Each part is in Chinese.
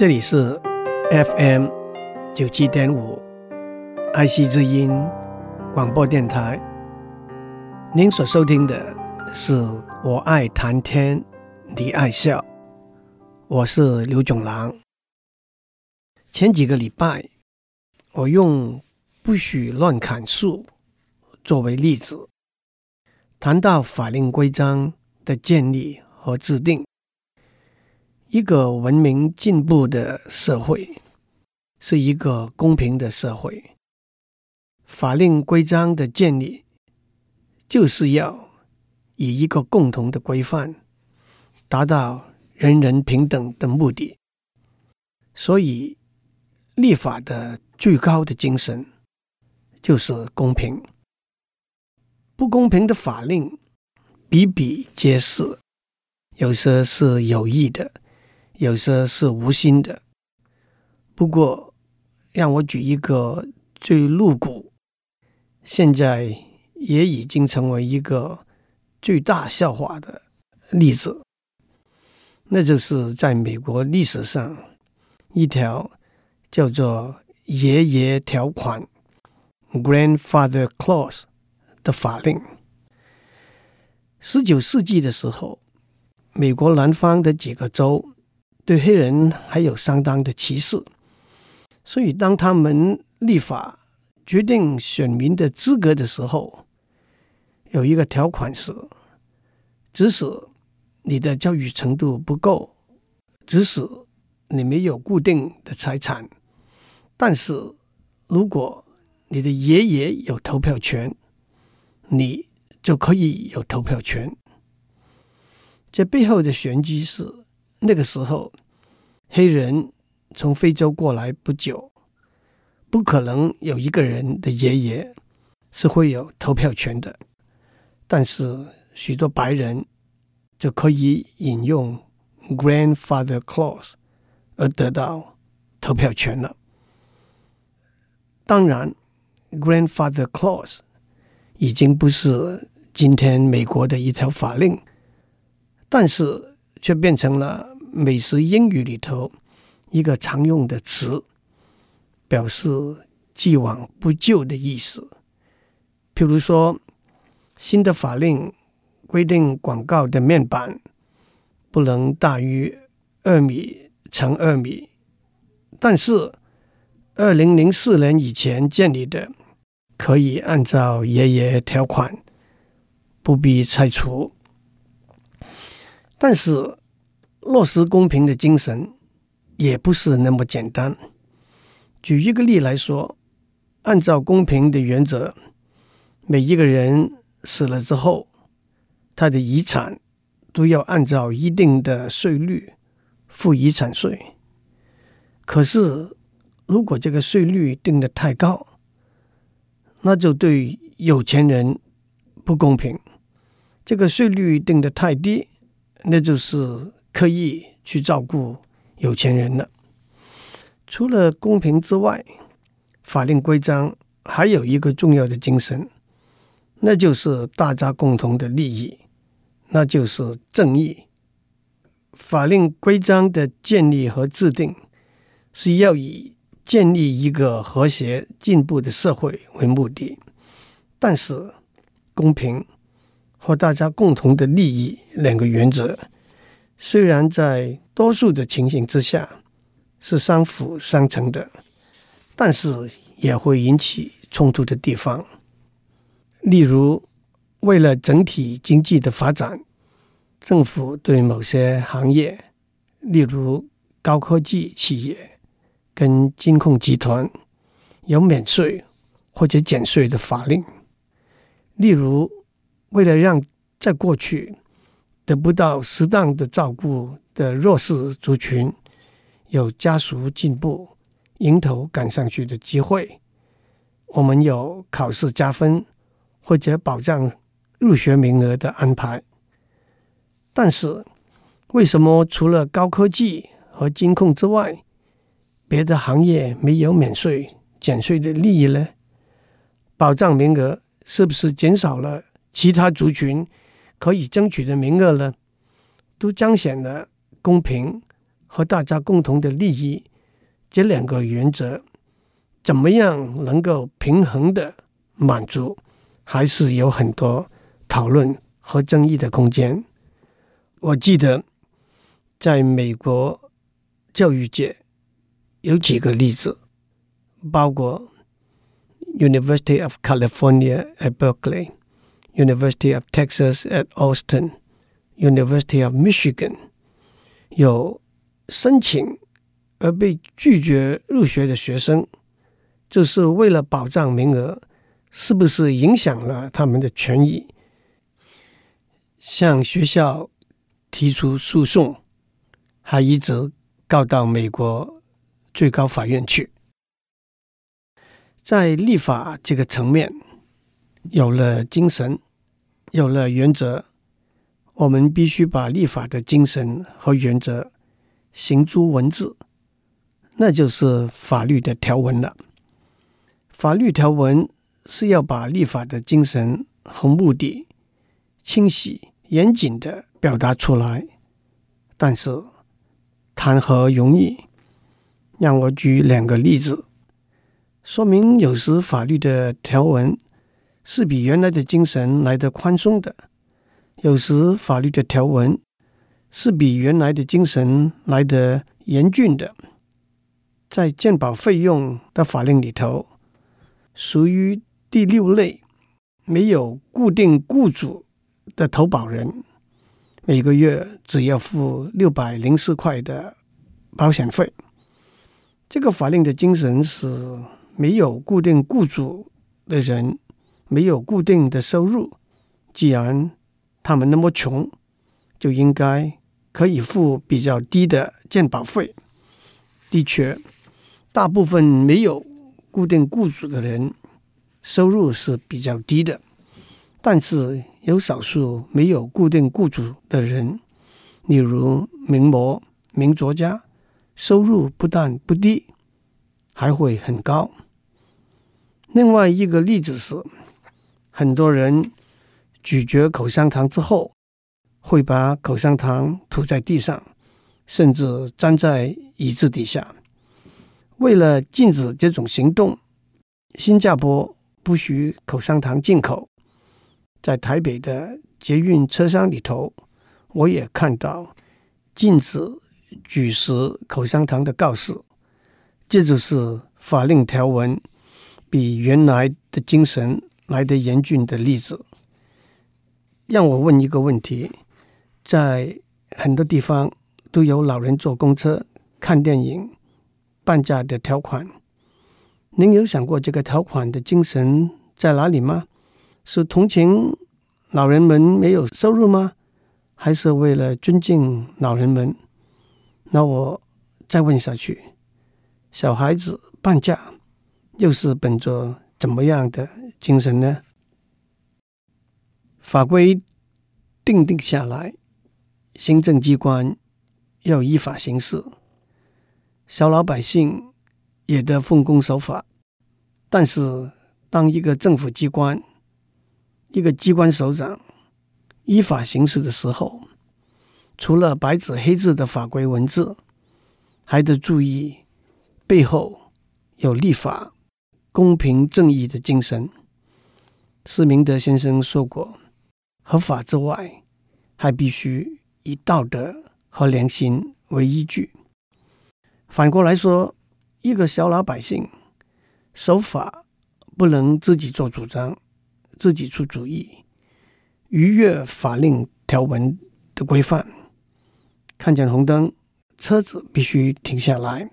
这里是 FM 九七点五爱惜之音广播电台。您所收听的是《我爱谈天，你爱笑》，我是刘炯郎。前几个礼拜，我用“不许乱砍树”作为例子，谈到法令规章的建立和制定。一个文明进步的社会，是一个公平的社会。法令规章的建立，就是要以一个共同的规范，达到人人平等的目的。所以，立法的最高的精神，就是公平。不公平的法令比比皆是，有些是有意的。有些是无心的，不过让我举一个最露骨，现在也已经成为一个最大笑话的例子，那就是在美国历史上一条叫做“爷爷条款 ”（Grandfather Clause） 的法令。十九世纪的时候，美国南方的几个州。对黑人还有相当的歧视，所以当他们立法决定选民的资格的时候，有一个条款是：即使你的教育程度不够，即使你没有固定的财产，但是如果你的爷爷有投票权，你就可以有投票权。这背后的玄机是。那个时候，黑人从非洲过来不久，不可能有一个人的爷爷是会有投票权的。但是许多白人就可以引用 Grandfather Clause 而得到投票权了。当然，Grandfather Clause 已经不是今天美国的一条法令，但是却变成了。美式英语里头一个常用的词，表示既往不咎的意思。譬如说，新的法令规定广告的面板不能大于二米乘二米，但是二零零四年以前建立的可以按照爷爷条款，不必拆除。但是。落实公平的精神也不是那么简单。举一个例来说，按照公平的原则，每一个人死了之后，他的遗产都要按照一定的税率付遗产税。可是，如果这个税率定得太高，那就对有钱人不公平；这个税率定得太低，那就是。刻意去照顾有钱人了。除了公平之外，法令规章还有一个重要的精神，那就是大家共同的利益，那就是正义。法令规章的建立和制定是要以建立一个和谐进步的社会为目的，但是公平和大家共同的利益两个原则。虽然在多数的情形之下是相辅相成的，但是也会引起冲突的地方。例如，为了整体经济的发展，政府对某些行业，例如高科技企业跟金控集团，有免税或者减税的法令。例如，为了让在过去，得不到适当的照顾的弱势族群，有加速进步、迎头赶上去的机会。我们有考试加分或者保障入学名额的安排。但是，为什么除了高科技和金控之外，别的行业没有免税、减税的利益呢？保障名额是不是减少了其他族群可以争取的名额呢，都彰显了公平和大家共同的利益这两个原则，怎么样能够平衡的满足，还是有很多讨论和争议的空间。我记得在美国教育界有几个例子，包括 University of California at Berkeley、University of Texas at Austin、University of Michigan 有申请而被拒绝入学的学生，就是为了保障名额，是不是影响了他们的权益？向学校提出诉讼，还一直告到美国最高法院去。在立法这个层面，有了精神，有了原则，我们必须把立法的精神和原则行诸文字，那就是法律的条文了。法律条文是要把立法的精神和目的清晰严谨的表达出来，但是谈何容易？让我举两个例子。说明有时法律的条文是比原来的精神来得宽松的，有时法律的条文是比原来的精神来得严峻的。在健保费用的法令里头，属于第六类，没有固定雇主的投保人，每个月只要付六百零四块的保险费。这个法令的精神是。没有固定雇主的人，没有固定的收入。既然他们那么穷，就应该可以付比较低的鉴保费。的确，大部分没有固定雇主的人收入是比较低的，但是有少数没有固定雇主的人，例如名模、名作家，收入不但不低，还会很高。另外一个例子是，很多人咀嚼口香糖之后，会把口香糖吐在地上，甚至粘在椅子底下。为了禁止这种行动，新加坡不许口香糖进口。在台北的捷运车厢里头，我也看到禁止咀食口香糖的告示。这就是法令条文。比原来的精神来的严峻的例子，让我问一个问题：在很多地方都有老人坐公车、看电影、半价的条款，您有想过这个条款的精神在哪里吗？是同情老人们没有收入吗？还是为了尊敬老人们？那我再问下去：小孩子半价。又是本着怎么样的精神呢？法规定定下来，行政机关要依法行事，小老百姓也得奉公守法。但是，当一个政府机关、一个机关首长依法行事的时候，除了白纸黑字的法规文字，还得注意背后有立法。公平正义的精神，施明德先生说过：“合法之外，还必须以道德和良心为依据。”反过来说，一个小老百姓守法不能自己做主张、自己出主意，逾越法令条文的规范。看见红灯，车子必须停下来，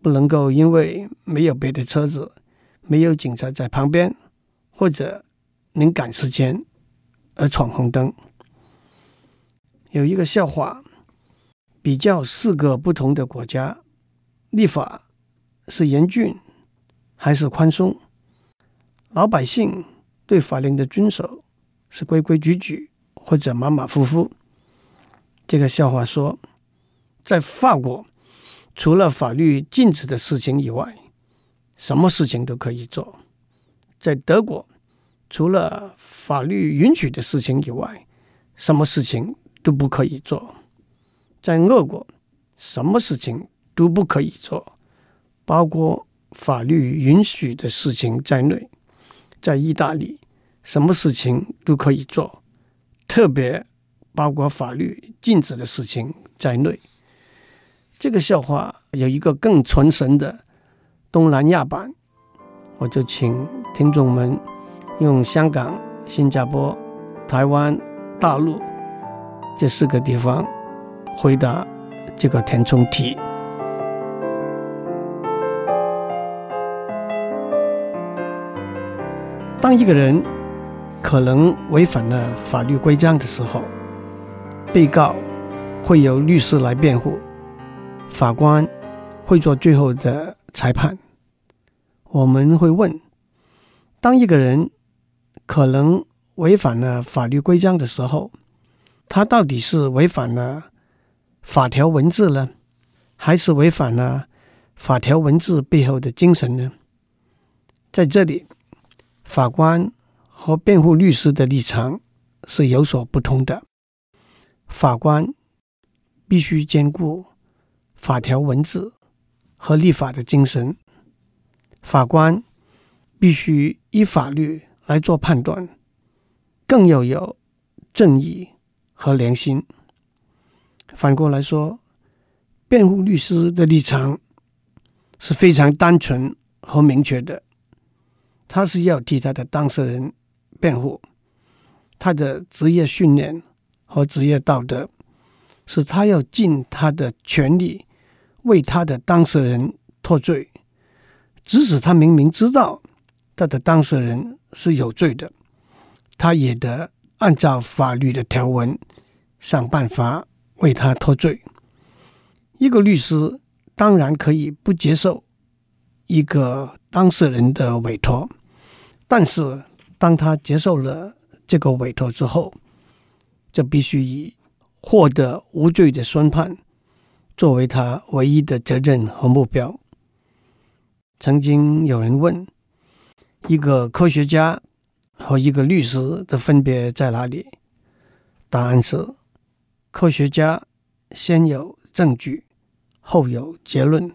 不能够因为没有别的车子。没有警察在旁边，或者您赶时间而闯红灯。有一个笑话，比较四个不同的国家立法是严峻还是宽松，老百姓对法令的遵守是规规矩矩或者马马虎虎。这个笑话说，在法国，除了法律禁止的事情以外，什么事情都可以做，在德国，除了法律允许的事情以外，什么事情都不可以做。在俄国，什么事情都不可以做，包括法律允许的事情在内。在意大利，什么事情都可以做，特别包括法律禁止的事情在内。这个笑话有一个更传神的东南亚版，我就请听众们用香港、新加坡、台湾、大陆这四个地方回答这个填充题。当一个人可能违反了法律规章的时候，被告会由律师来辩护，法官会做最后的裁判。我们会问：当一个人可能违反了法律规章的时候，他到底是违反了法条文字呢，还是违反了法条文字背后的精神呢？在这里。法官和辩护律师的立场是有所不同的。法官必须兼顾法条文字和立法的精神。法官必须依法律来做判断，更要有正义和良心。反过来说，辩护律师的立场是非常单纯和明确的。他是要替他的当事人辩护，他的职业训练和职业道德是他要尽他的全力为他的当事人脱罪，即使他明明知道他的当事人是有罪的，他也得按照法律的条文想办法为他脱罪。一个律师当然可以不接受一个当事人的委托。但是，当他接受了这个委托之后，就必须以获得无罪的宣判作为他唯一的责任和目标。曾经有人问：一个科学家和一个律师的分别在哪里？答案是：科学家先有证据，后有结论；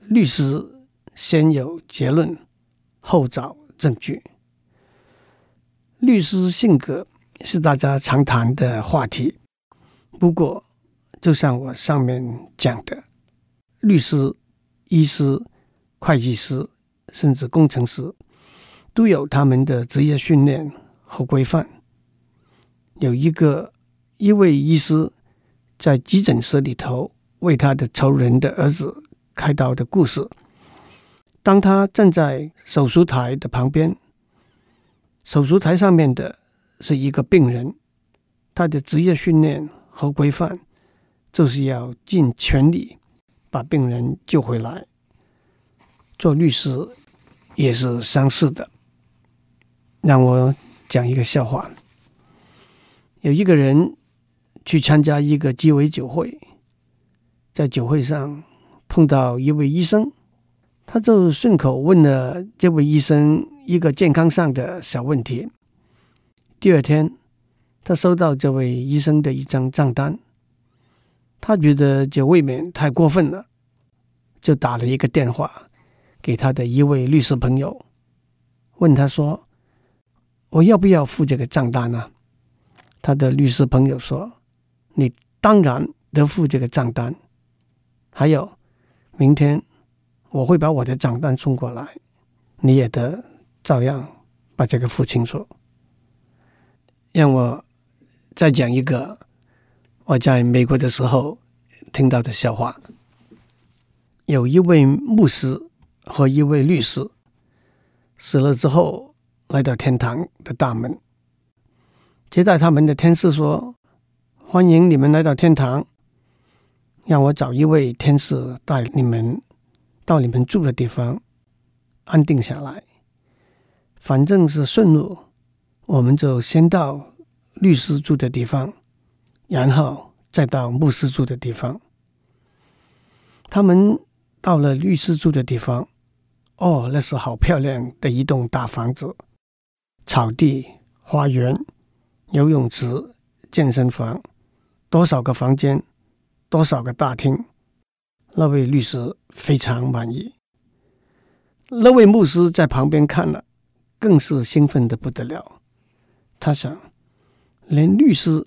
律师先有结论，后找。证据。律师性格是大家常谈的话题。不过，就像我上面讲的，律师、医师、会计师，甚至工程师，都有他们的职业训练和规范。有一个一位医师在急诊室里头为他的仇人的儿子开刀的故事。当他站在手术台的旁边，手术台上面的是一个病人，他的职业训练和规范就是要尽全力把病人救回来。做律师也是相似的。让我讲一个笑话：有一个人去参加一个鸡尾酒会，在酒会上碰到一位医生。他就顺口问了这位医生一个健康上的小问题。第二天，他收到这位医生的一张账单，他觉得这未免太过分了，就打了一个电话给他的一位律师朋友，问他说：“我要不要付这个账单呢？”他的律师朋友说：“你当然得付这个账单，还有明天。”我会把我的账单送过来，你也得照样把这个付清楚。让我再讲一个我在美国的时候听到的笑话。有一位牧师和一位律师死了之后，来到天堂的大门，接待他们的天使说：“欢迎你们来到天堂，让我找一位天使带你们。”到你们住的地方安定下来，反正是顺路，我们就先到律师住的地方，然后再到牧师住的地方。他们到了律师住的地方，哦，那是好漂亮的一栋大房子，草地、花园、游泳池、健身房，多少个房间，多少个大厅。那位律师非常满意，那位牧师在旁边看了，更是兴奋的不得了。他想，连律师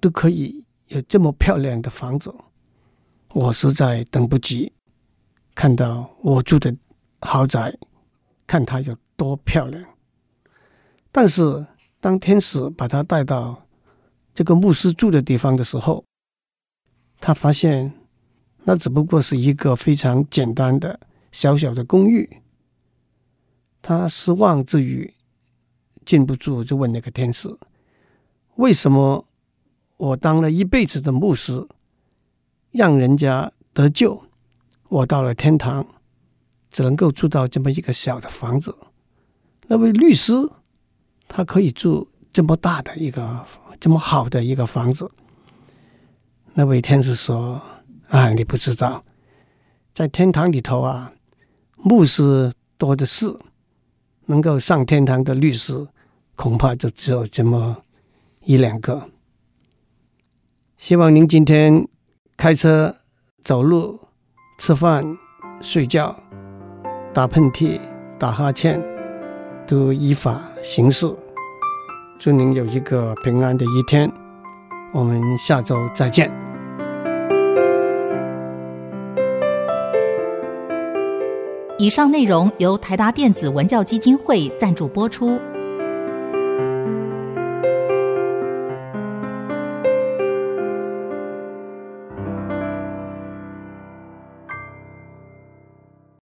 都可以有这么漂亮的房子，我实在等不及看到我住的豪宅，看它有多漂亮。但是，当天使把他带到这个牧师住的地方的时候，他发现。那只不过是一个非常简单的小小的公寓。他失望之余，禁不住就问那个天使：“为什么我当了一辈子的牧师，让人家得救，我到了天堂，只能够住到这么一个小的房子？那位律师，他可以住这么大的一个、这么好的一个房子？”那位天使说。啊，你不知道，在天堂里头啊，牧师多的是，能够上天堂的律师恐怕就只有这么一两个。希望您今天开车、走路、吃饭、睡觉、打喷嚏、打哈欠都依法行事。祝您有一个平安的一天。我们下周再见。以上内容由台达电子文教基金会赞助播出。